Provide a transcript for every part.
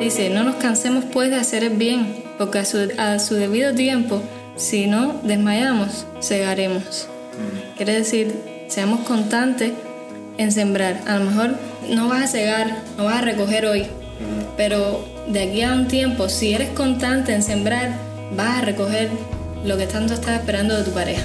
Dice, no nos cansemos pues de hacer el bien, porque a su, a su debido tiempo, si no desmayamos, cegaremos. Quiere decir, seamos constantes en sembrar. A lo mejor no vas a cegar, no vas a recoger hoy, pero de aquí a un tiempo, si eres constante en sembrar, vas a recoger lo que tanto estás esperando de tu pareja.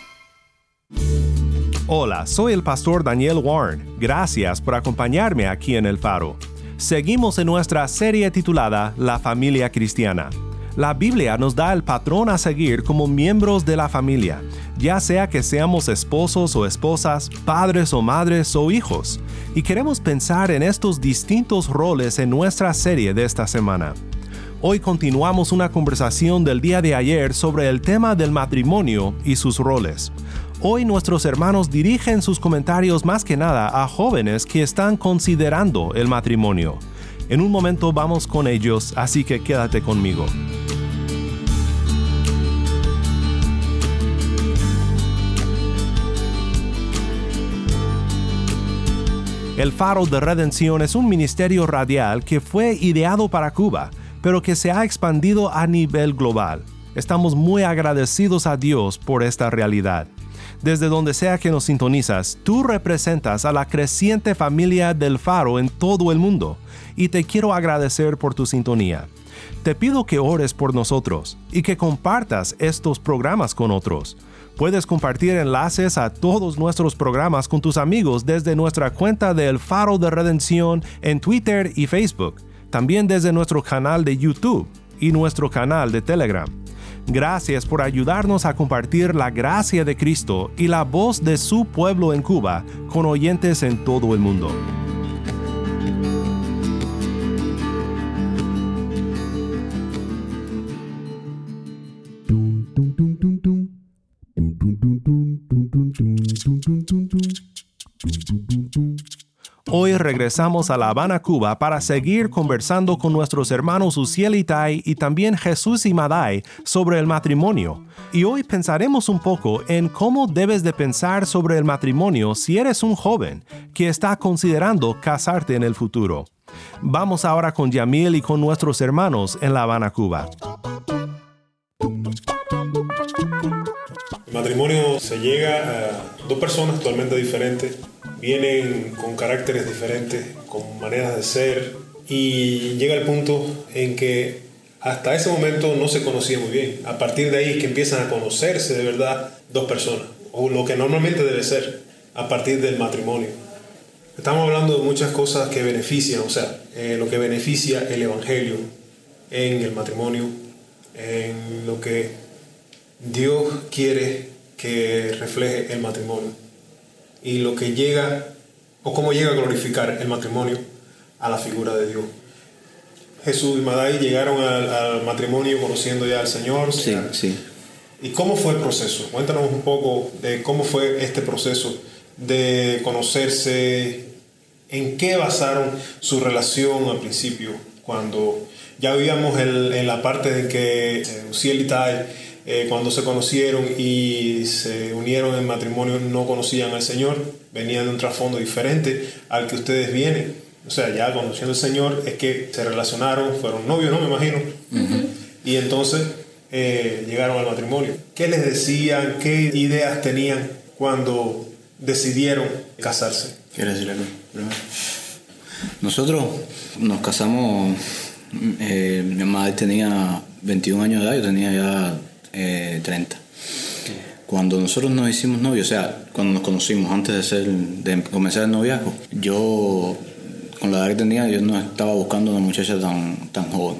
Hola, soy el pastor Daniel Warren. Gracias por acompañarme aquí en El Faro. Seguimos en nuestra serie titulada La familia cristiana. La Biblia nos da el patrón a seguir como miembros de la familia, ya sea que seamos esposos o esposas, padres o madres o hijos, y queremos pensar en estos distintos roles en nuestra serie de esta semana. Hoy continuamos una conversación del día de ayer sobre el tema del matrimonio y sus roles. Hoy nuestros hermanos dirigen sus comentarios más que nada a jóvenes que están considerando el matrimonio. En un momento vamos con ellos, así que quédate conmigo. El Faro de Redención es un ministerio radial que fue ideado para Cuba, pero que se ha expandido a nivel global. Estamos muy agradecidos a Dios por esta realidad. Desde donde sea que nos sintonizas, tú representas a la creciente familia del Faro en todo el mundo y te quiero agradecer por tu sintonía. Te pido que ores por nosotros y que compartas estos programas con otros. Puedes compartir enlaces a todos nuestros programas con tus amigos desde nuestra cuenta del Faro de Redención en Twitter y Facebook, también desde nuestro canal de YouTube y nuestro canal de Telegram. Gracias por ayudarnos a compartir la gracia de Cristo y la voz de su pueblo en Cuba con oyentes en todo el mundo. Regresamos a La Habana, Cuba, para seguir conversando con nuestros hermanos Uciel y Tai y también Jesús y Madai sobre el matrimonio. Y hoy pensaremos un poco en cómo debes de pensar sobre el matrimonio si eres un joven que está considerando casarte en el futuro. Vamos ahora con Yamil y con nuestros hermanos en La Habana, Cuba. El matrimonio se llega a dos personas totalmente diferentes vienen con caracteres diferentes, con maneras de ser y llega el punto en que hasta ese momento no se conocía muy bien. A partir de ahí es que empiezan a conocerse de verdad dos personas, o lo que normalmente debe ser a partir del matrimonio. Estamos hablando de muchas cosas que benefician, o sea, eh, lo que beneficia el Evangelio en el matrimonio, en lo que Dios quiere que refleje el matrimonio y lo que llega o cómo llega a glorificar el matrimonio a la figura de Dios. Jesús y Madai llegaron al, matrimonio conociendo ya al Señor. Sí, sí. ¿Y cómo fue el proceso? Cuéntanos un poco de cómo fue este proceso de conocerse, en qué basaron su relación al principio, cuando ya vivíamos en, la parte de que eh, Uciel y Tai eh, cuando se conocieron y se unieron en matrimonio no conocían al Señor, venían de un trasfondo diferente al que ustedes vienen. O sea, ya conociendo al Señor es que se relacionaron, fueron novios, ¿no? Me imagino. Y entonces eh, llegaron al matrimonio. ¿Qué les decían? ¿Qué ideas tenían cuando decidieron casarse? ¿Quieres decir algo Nosotros nos casamos, eh, mi madre tenía 21 años de edad, yo tenía ya 30. Eh, cuando nosotros nos hicimos novios, o sea, cuando nos conocimos antes de, ser, de comenzar el noviazgo, yo con la edad que tenía, yo no estaba buscando una muchacha tan, tan joven.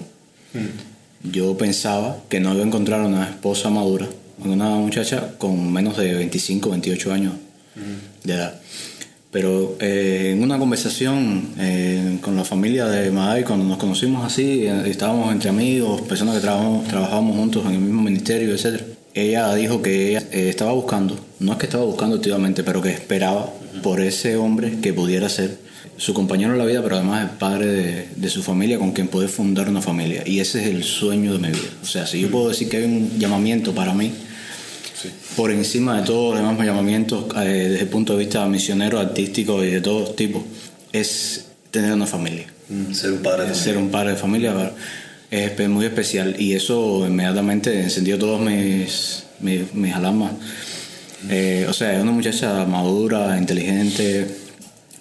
Yo pensaba que no iba a encontrar una esposa madura, una muchacha con menos de 25, 28 años de edad. Pero eh, en una conversación eh, con la familia de Maday, cuando nos conocimos así, eh, estábamos entre amigos, personas que trabajamos, trabajábamos juntos en el mismo ministerio, etc. Ella dijo que ella eh, estaba buscando, no es que estaba buscando activamente, pero que esperaba por ese hombre que pudiera ser su compañero en la vida, pero además el padre de, de su familia con quien poder fundar una familia. Y ese es el sueño de mi vida. O sea, si yo puedo decir que hay un llamamiento para mí, por encima de todos los demás llamamientos eh, desde el punto de vista misionero, artístico y de todo tipo, es tener una familia. Ser un padre de Ser un padre de familia es muy especial y eso inmediatamente encendió todos mis, mis, mis alarmas. Eh, o sea, es una muchacha madura, inteligente,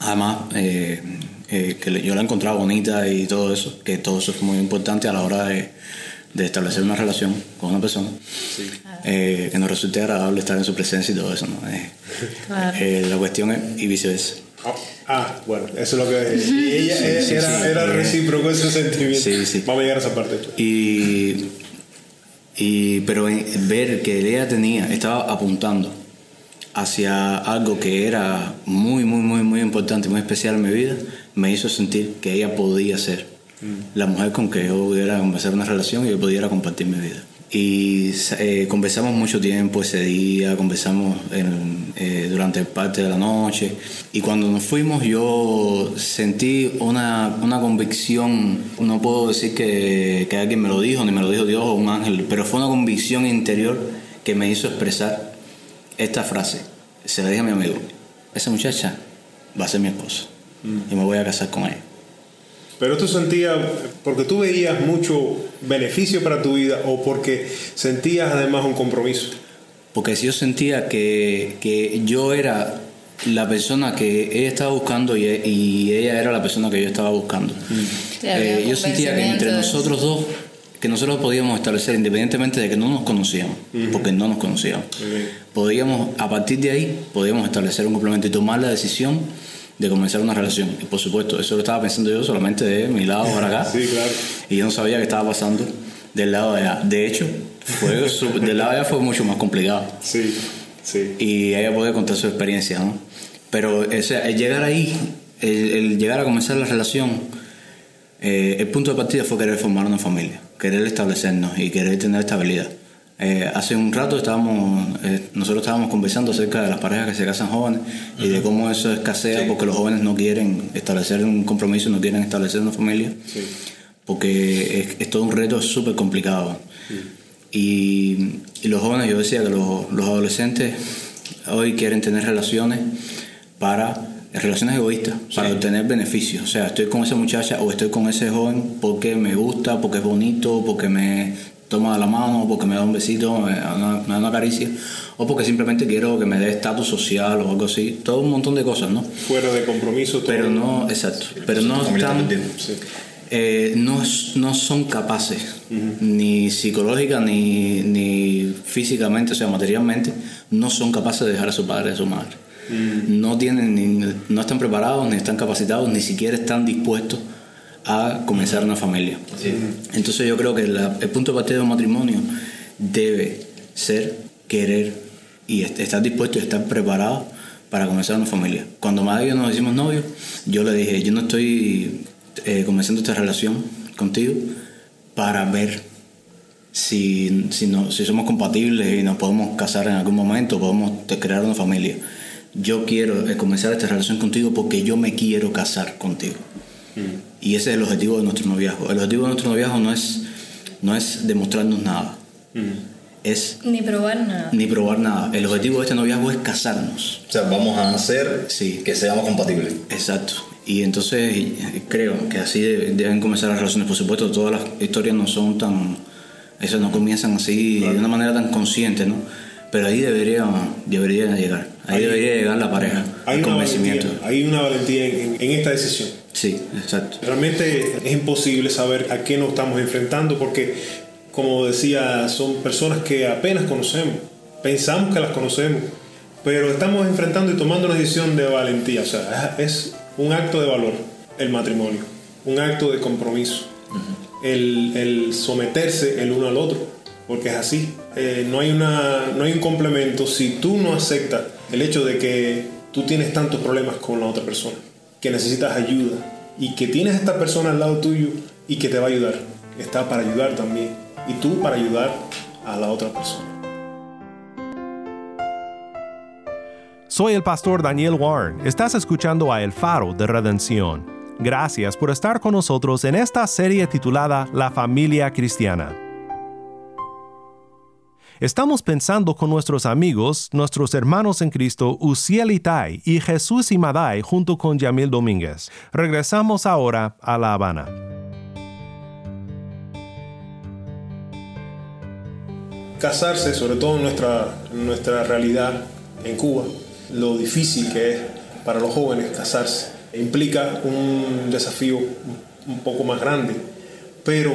además eh, eh, que yo la he encontrado bonita y todo eso, que todo eso es muy importante a la hora de, de establecer una relación con una persona. Eh, que nos resulte agradable estar en su presencia y todo eso. ¿no? Eh, Claro. eh, la cuestión es, y viceversa. Ah, Ah, bueno, eso es lo que. Y ella Sí, era, sí, era, sí. era Eh, recíproco ese sentimiento. sí, sí. Vamos a llegar a esa parte. Y, y pero en- ver que ella tenía, estaba apuntando hacia algo que era muy, muy, muy, muy importante, muy especial en mi vida, me hizo sentir que ella podía ser la mujer con que yo pudiera comenzar una relación y yo pudiera compartir mi vida. Y eh, conversamos mucho tiempo ese día, conversamos en- eh, durante parte de la noche. Y cuando nos fuimos yo sentí una, una convicción, no puedo decir que, que alguien me lo dijo, ni me lo dijo Dios o un ángel, pero fue una convicción interior que me hizo expresar esta frase. Se la dije a mi amigo, esa muchacha va a ser mi esposa y me voy a casar con ella. Pero tú sentías, porque tú veías mucho beneficio para tu vida o porque sentías además un compromiso. Porque si yo sentía que, que yo era la persona que ella estaba buscando y, y ella era la persona que yo estaba buscando. Sí, había Eh, yo sentía que entre nosotros dos, que nosotros podíamos establecer, independientemente de que no nos conocíamos, porque no nos conocíamos, podíamos, a partir de ahí, podíamos establecer un complemento y tomar la decisión de comenzar una relación. Y por supuesto, eso lo estaba pensando yo solamente de mi lado para acá. Sí, claro. Y yo no sabía qué estaba pasando del lado de allá. De hecho, fue, del lado de allá fue mucho más complicado. Sí, sí. Y ella puede contar su experiencia, ¿no? Pero o sea, el llegar ahí, el, el llegar a comenzar la relación, eh, el punto de partida fue querer formar una familia, querer establecernos y querer tener estabilidad. Eh, hace un rato estábamos, eh, nosotros estábamos conversando acerca de las parejas que se casan jóvenes y de cómo eso escasea porque los jóvenes no quieren establecer un compromiso, no quieren establecer una familia, porque es, es todo un reto súper complicado. Y, y los jóvenes, yo decía que los, los adolescentes hoy quieren tener relaciones para relaciones egoístas, para obtener beneficios. O sea, estoy con esa muchacha o estoy con ese joven porque me gusta, porque es bonito, porque me toma la mano, porque me da un besito, me da una, me da una caricia, o porque simplemente quiero que me dé estatus social o algo así. Todo un montón de cosas, ¿no? Fuera de compromiso. todo. Pero no, exacto. Pero no están, eh, no, no son capaces, ni psicológica ni, ni físicamente, o sea, materialmente, no son capaces de dejar a su padre y a su madre. No tienen, ni, no están preparados, ni están capacitados, ni siquiera están dispuestos a comenzar una familia. Entonces yo creo que la- el punto de partida de un matrimonio debe ser querer y est- estar dispuesto y estar preparado para comenzar una familia. Cuando y yo nos hicimos novios, yo le dije, yo no estoy eh, comenzando esta relación contigo para ver si, si, no- si somos compatibles y nos podemos casar en algún momento, podemos crear una familia. Yo quiero eh, comenzar esta relación contigo porque yo me quiero casar contigo. Y ese es el objetivo de nuestro noviazgo. El objetivo de nuestro noviazgo no es, no es demostrarnos nada, es Ni probar nada. ni probar nada. El objetivo de este noviazgo es casarnos. O sea, vamos a hacer que seamos compatibles. Exacto. Y entonces y- creo que así de- deben comenzar las relaciones. Por supuesto, todas las historias no son tan... Eso no comienzan así de una manera tan consciente, ¿no? Pero ahí debería, debería llegar. Ahí, Ahí- debería llegar la pareja, Hay una valentía, hay una valentía en, en esta decisión. Sí, exacto. Realmente es imposible saber a qué nos estamos enfrentando porque, como decía, son personas que apenas conocemos. Pensamos que las conocemos, pero estamos enfrentando y tomando una decisión de valentía. O sea, es un acto de valor. el matrimonio, un acto de compromiso, el, el, someterse el uno al otro, porque es así. Eh, no, hay una, no hay un complemento si tú no aceptas el hecho de que tú tienes tantos problemas con la otra persona, que necesitas ayuda y que tienes a esta persona al lado tuyo y que te va a ayudar. Está para ayudar también y tú para ayudar a la otra persona. Soy el pastor Daniel Warren. Estás escuchando a El Faro de Redención. Gracias por estar con nosotros en esta serie titulada La familia cristiana. Estamos pensando con nuestros amigos, nuestros hermanos en Cristo, Uciel Itai y Jesús Imadai junto con Yamil Domínguez. Regresamos ahora a La Habana. Casarse, sobre todo en nuestra, nuestra realidad en Cuba, lo difícil que es para los jóvenes casarse. Implica un desafío un poco más grande, pero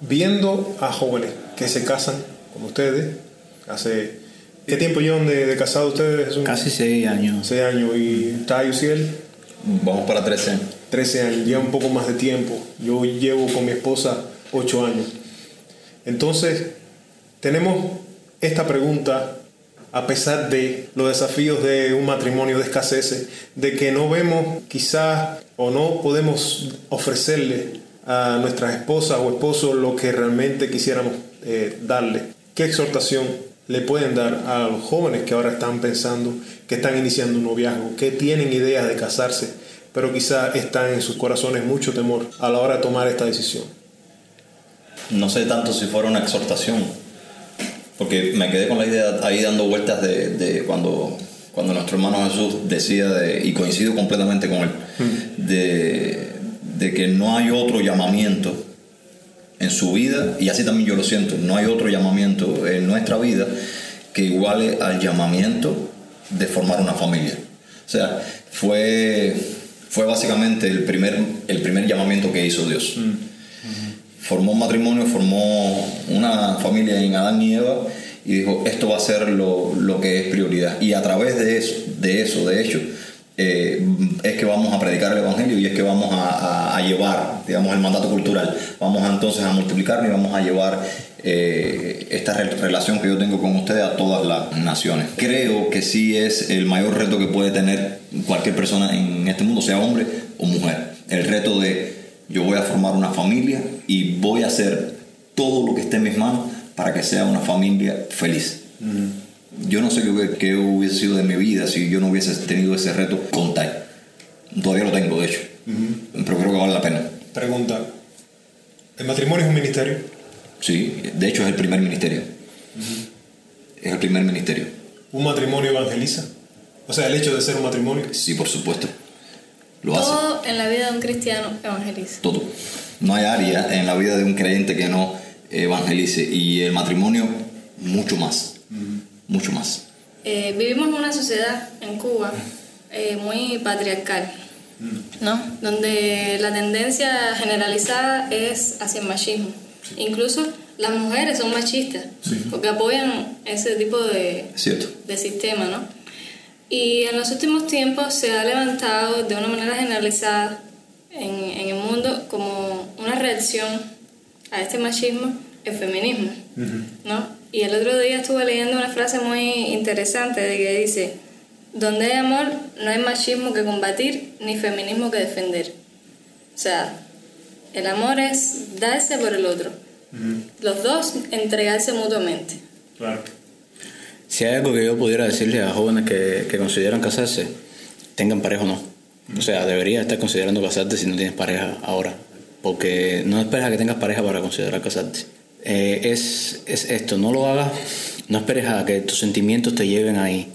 viendo a jóvenes que se casan con ustedes, hace... ¿Qué tiempo llevan de, de casados ustedes? Casi seis años. Seis años. ¿Y Tayo Ciel? Vamos para 13 años. 13 años, lleva un poco más de tiempo. Yo llevo con mi esposa 8 años. Entonces, tenemos esta pregunta a pesar de los desafíos de un matrimonio de escasez, de que no vemos quizás o no podemos ofrecerle a nuestras esposas o esposos lo que realmente quisiéramos eh, darle. ¿Qué exhortación le pueden dar a los jóvenes que ahora están pensando, que están iniciando un noviazgo, que tienen ideas de casarse, pero quizás están en sus corazones mucho temor a la hora de tomar esta decisión? No sé tanto si fuera una exhortación, porque me quedé con la idea ahí dando vueltas de, de cuando, cuando nuestro hermano Jesús decía, de, y coincido completamente con él, de, de que no hay otro llamamiento en su vida, y así también yo lo siento, no hay otro llamamiento en nuestra vida que iguale al llamamiento de formar una familia. O sea, fue, fue básicamente el primer, el primer llamamiento que hizo Dios. Formó un matrimonio, formó una familia en Adán y Eva y dijo, esto va a ser lo, lo que es prioridad. Y a través de eso, de, eso, de hecho, eh, es que vamos a predicar el Evangelio y es que vamos a, a, llevar, digamos, el mandato cultural. Vamos entonces a multiplicar y vamos a llevar eh, esta relación que yo tengo con ustedes a todas las naciones. Creo que sí es el mayor reto que puede tener cualquier persona en este mundo, sea hombre o mujer. El reto de yo voy a formar una familia y voy a hacer todo lo que esté en mis manos para que sea una familia feliz. Yo no sé qué, qué, hubiese sido de mi vida si yo no hubiese tenido ese reto con Tai. Todavía lo tengo, de hecho. Pero creo que vale la pena. Pregunta. ¿El matrimonio es un ministerio? Sí, de hecho es el primer ministerio. Es el primer ministerio. ¿Un matrimonio evangeliza? O sea, el hecho de ser un matrimonio. Sí, por supuesto. Lo Todo hace. en la vida de un cristiano evangeliza. Todo. No hay área en la vida de un creyente que no evangelice. Y el matrimonio, mucho más. Mucho más. Eh, vivimos en una sociedad en Cuba eh, muy patriarcal, ¿no? Donde la tendencia generalizada es hacia el machismo. Incluso las mujeres son machistas, sí. porque apoyan ese tipo de, Cierto. de sistema, ¿no? Y en los últimos tiempos se ha levantado de una manera generalizada en, en el mundo como una reacción a este machismo el feminismo, uh -huh. ¿no? Y el otro día estuve leyendo una frase muy interesante de que dice, donde hay amor no hay machismo que combatir ni feminismo que defender. O sea, el amor es darse por el otro. Uh -huh. Los dos entregarse mutuamente. Claro. Si hay algo que yo pudiera decirle a jóvenes que, que consideran casarse, tengan pareja o no. O sea, deberías estar considerando casarte si no tienes pareja ahora. Porque no esperes a que tengas pareja para considerar casarte. Eh, es, es esto, no lo hagas, no esperes que tus sentimientos te lleven ahí.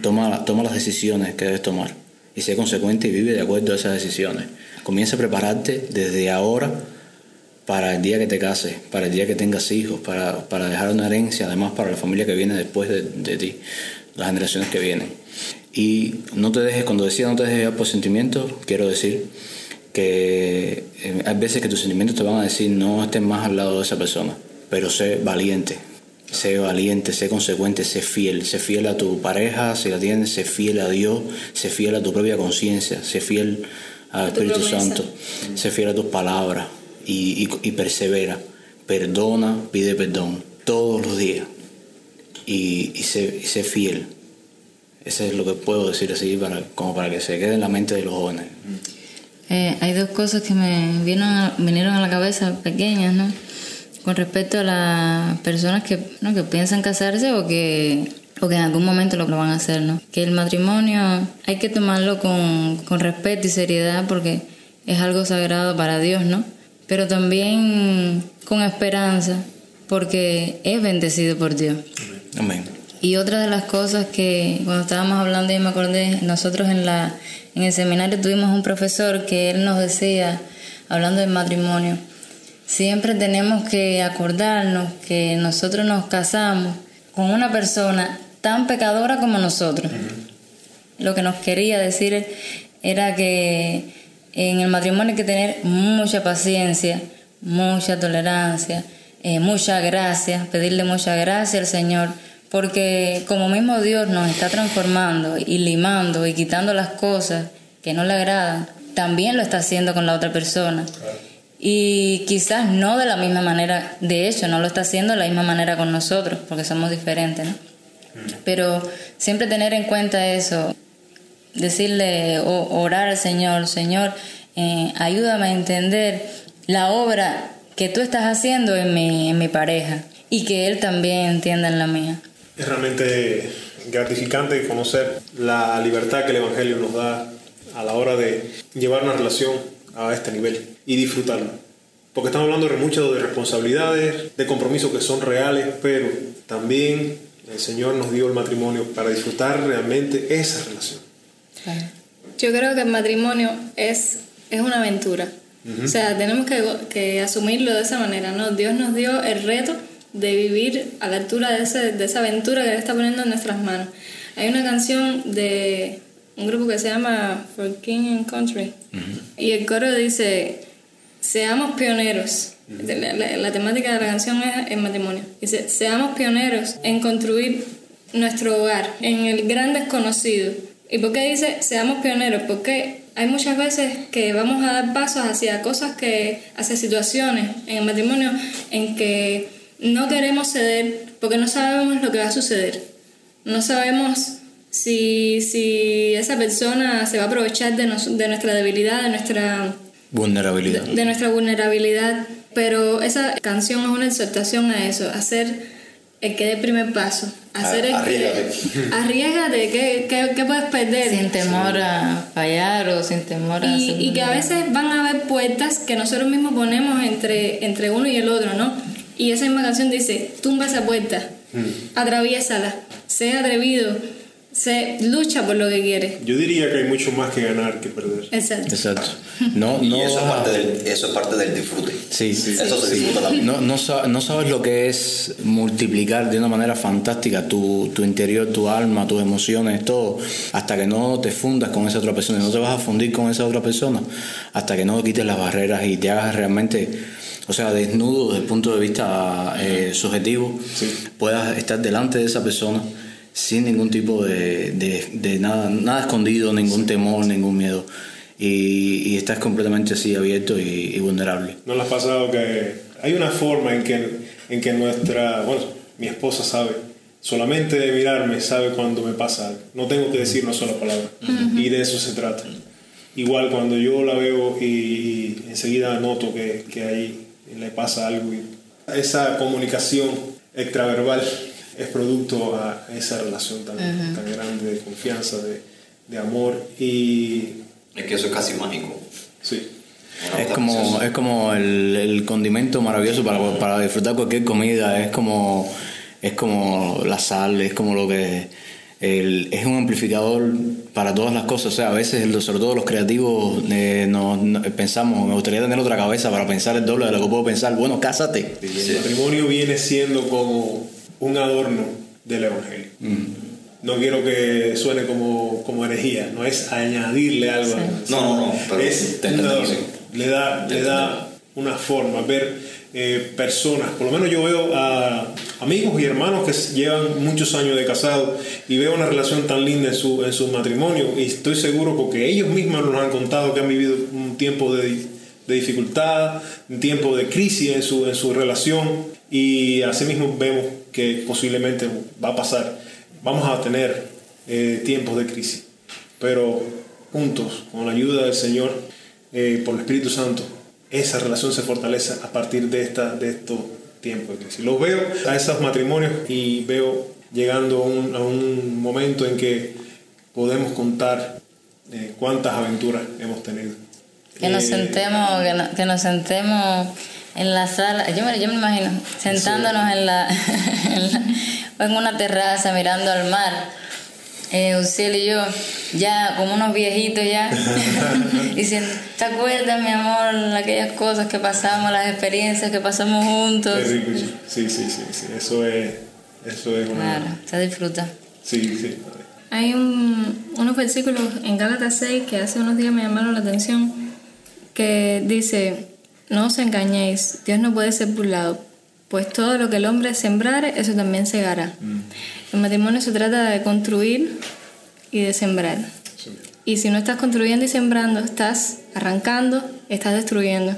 Toma, toma las decisiones que debes tomar y sé consecuente y vive de acuerdo a esas decisiones. Comienza a prepararte desde ahora para el día que te cases, para el día que tengas hijos, para, para dejar una herencia, además para la familia que viene después de, de ti, las generaciones que vienen. Y no te dejes, cuando decía no te dejes llevar por sentimientos, quiero decir que eh, hay veces que tus sentimientos te van a decir no estés más al lado de esa persona, pero sé valiente, sé valiente, sé consecuente, sé fiel, sé fiel a tu pareja si la tienes, sé fiel a Dios, sé fiel a tu propia conciencia, sé fiel al Espíritu Santo, sé fiel a tus palabras y, y, persevera, perdona, pide perdón todos los días y, y, sé, fiel. Eso es lo que puedo decir así para, como para que se quede en la mente de los jóvenes. Eh, hay dos cosas que me vinieron a la cabeza pequeñas, ¿no? Con respecto a las personas que, ¿no? que piensan casarse o que, o que en algún momento lo van a hacer, ¿no? Que el matrimonio hay que tomarlo con, con respeto y seriedad porque es algo sagrado para Dios, ¿no? Pero también con esperanza porque es bendecido por Dios. Amén. Y otra de las cosas que cuando estábamos hablando y me acordé, nosotros en, la, en el seminario tuvimos un profesor que él nos decía, hablando del matrimonio, siempre tenemos que acordarnos que nosotros nos casamos con una persona tan pecadora como nosotros. Lo que nos quería decir era que en el matrimonio hay que tener mucha paciencia, mucha tolerancia, eh, mucha gracia, pedirle mucha gracia al Señor porque como mismo Dios nos está transformando y limando y quitando las cosas que no le agradan, también lo está haciendo con la otra persona. Y quizás no de la misma manera, de hecho, no lo está haciendo de la misma manera con nosotros, porque somos diferentes, ¿no? Pero siempre tener en cuenta eso, decirle, o orar al Señor, Señor, eh, ayúdame a entender la obra que tú estás haciendo en mi, en mi pareja y que Él también entienda en la mía. Es realmente gratificante conocer la libertad que el Evangelio nos da a la hora de llevar una relación a este nivel y disfrutarlo. Porque estamos hablando de muchas de responsabilidades, de compromisos que son reales, pero también el Señor nos dio el matrimonio para disfrutar realmente esa relación. Yo creo que el matrimonio es, es una aventura. O sea, tenemos que, que asumirlo de esa manera, ¿no? Dios nos dio el reto de vivir a la altura de, ese, de esa aventura que Él está poniendo en nuestras manos. Hay una canción de un grupo que se llama For King and Country y el coro dice, seamos pioneros. la, temática de la canción es el matrimonio. Dice, seamos pioneros en construir nuestro hogar, en el gran desconocido. ¿Y por qué dice seamos pioneros? Porque hay muchas veces que vamos a dar pasos hacia cosas que, hacia situaciones en el matrimonio en que no queremos ceder porque no sabemos lo que va a suceder. No sabemos si, si esa persona se va a aprovechar de, de nuestra debilidad, de nuestra vulnerabilidad. De, nuestra vulnerabilidad. Pero esa canción es una exhortación a eso, a hacer el que dé el primer paso. Hacer el arriesgate. arriesgate, ¿qué, qué, puedes perder? Sin temor a fallar o sin temor a... Y, y que a veces van a haber puertas que nosotros mismos ponemos entre, entre uno y el otro, ¿no? Y esa misma canción dice, tumba esa puerta, mm. atraviésala, sé atrevido, sé, lucha por lo que quieres. Yo diría que hay mucho más que ganar que perder. Exacto. Exacto. No, no, y eso, es parte del, eso es parte del disfrute. Sí, sí eso se disfruta también. No, no, no, sabes lo que es multiplicar de una manera fantástica tu, tu interior, tu alma, tus emociones, todo, hasta que no te fundas con esa otra persona. No te vas a fundir con esa otra persona hasta que no quites las barreras y te hagas realmente o sea, desnudo desde el punto de vista eh, subjetivo, puedas estar delante de esa persona sin ningún tipo de, de, nada, nada escondido, ningún temor, ningún miedo. Y, y estás completamente así abierto y, vulnerable. ¿No le ha pasado que hay una forma en que, en que nuestra, bueno, mi esposa sabe, solamente de mirarme sabe cuando me pasa algo. No tengo que decir una sola palabra. Y de eso se trata. Igual cuando yo la veo y, enseguida noto que, que hay le pasa algo. Y esa comunicación extraverbal es producto a esa relación tan, tan grande de confianza, de, de, amor y... Es que eso es casi mágico. Sí. es como, es como el, el condimento maravilloso para, para, disfrutar cualquier comida, es como, es como la sal, es como lo que es un amplificador para todas las cosas. O sea, a veces, sobre todo los creativos, eh, pensamos, me gustaría tener otra cabeza para pensar el doble de lo que puedo pensar. Bueno, cásate. El matrimonio viene siendo como un adorno del Evangelio. No quiero que suene como, como herejía, no es añadirle algo. No, no, no, pero es le da, le da una forma, ver eh, personas, por lo menos yo veo a, amigos y hermanos que llevan muchos años de casado y veo una relación tan linda en su, en su matrimonio y estoy seguro porque ellos mismos nos han contado que han vivido un tiempo de, de dificultad, un tiempo de crisis en su, en su relación y asimismo vemos que posiblemente va a pasar, vamos a tener eh, tiempos de crisis, pero juntos, con la ayuda del Señor, eh, por el Espíritu Santo, esa relación se fortalece a partir de, esta, de estos tiempos de crisis. Los veo a esos matrimonios y veo llegando a un, a un momento en que podemos contar eh, cuántas aventuras hemos tenido. Que nos sentemos, que, nos sentemos en la sala, yo me, yo me imagino, sentándonos en, la, en, una terraza mirando al mar, eh, y yo, ya como unos viejitos ya, diciendo, ¿te acuerdas, mi amor, aquellas cosas que pasamos, las experiencias que pasamos juntos? Sí, sí, sí, sí, eso es, eso es una... Claro, se disfruta. Sí, sí. Hay un, unos versículos en Gálatas 6 que hace unos días me llamaron la atención, que dice, no os engañéis, Dios no puede ser burlado, pues todo lo que el hombre sembrare, eso también segará. Mm. El matrimonio se trata de construir y de sembrar. Y si no estás construyendo y sembrando, estás arrancando, estás destruyendo.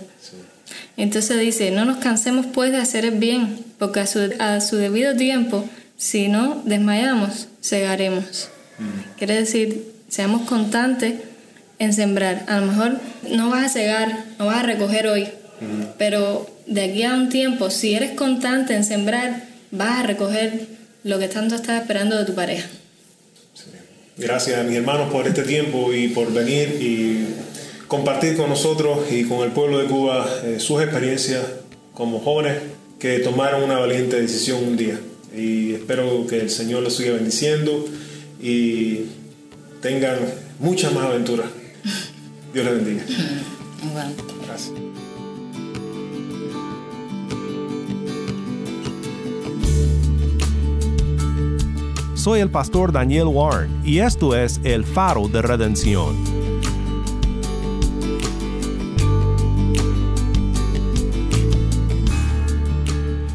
Entonces dice, no nos cansemos pues de hacer el bien, porque a su, a su debido tiempo, si no desmayamos, segaremos. Mm. Quiere decir, seamos constantes en sembrar. A lo mejor no vas a cegar, no vas a recoger hoy, pero de aquí a un tiempo, si eres constante en sembrar, vas a recoger lo que tanto estás esperando de tu pareja. Gracias a mis hermanos por este tiempo y por venir y compartir con nosotros y con el pueblo de Cuba eh, sus experiencias como jóvenes que tomaron una valiente decisión un día. Y espero que el Señor los siga bendiciendo y tengan muchas más aventuras. Dios les bendiga. Gracias. Soy el pastor Daniel Warren y esto es El Faro de Redención.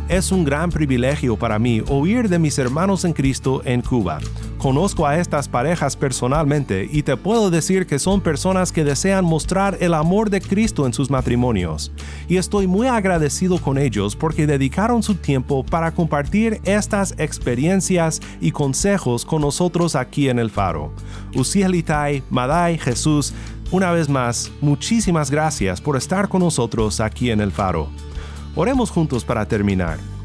Es un gran privilegio para mí oír de mis hermanos en Cristo en Cuba Conozco a estas parejas personalmente y te puedo decir que son personas que desean mostrar el amor de Cristo en sus matrimonios. Y estoy muy agradecido con ellos porque dedicaron su tiempo para compartir estas experiencias y consejos con nosotros aquí en el Faro. Ucielitai, Madai, Jesús, una vez más, muchísimas gracias por estar con nosotros aquí en el Faro. Oremos juntos para terminar.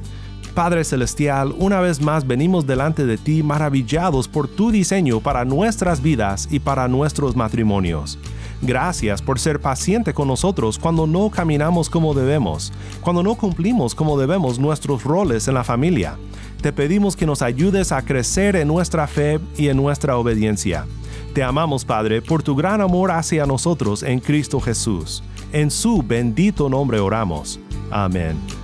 Padre Celestial, una vez más venimos delante de ti maravillados por tu diseño para nuestras vidas y para nuestros matrimonios. Gracias por ser paciente con nosotros cuando no caminamos como debemos, cuando no cumplimos como debemos nuestros roles en la familia. Te pedimos que nos ayudes a crecer en nuestra fe y en nuestra obediencia. Te amamos, Padre, por tu gran amor hacia nosotros en Cristo Jesús. En su bendito nombre oramos. Amén.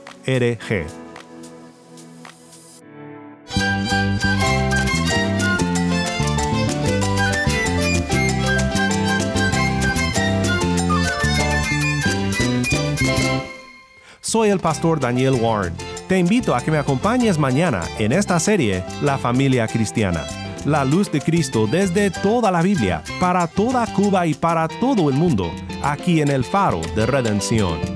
RG. Soy el pastor Daniel Warren. Te invito a que me acompañes mañana en esta serie La familia cristiana. La luz de Cristo desde toda la Biblia, para toda Cuba y para todo el mundo, aquí en el faro de redención.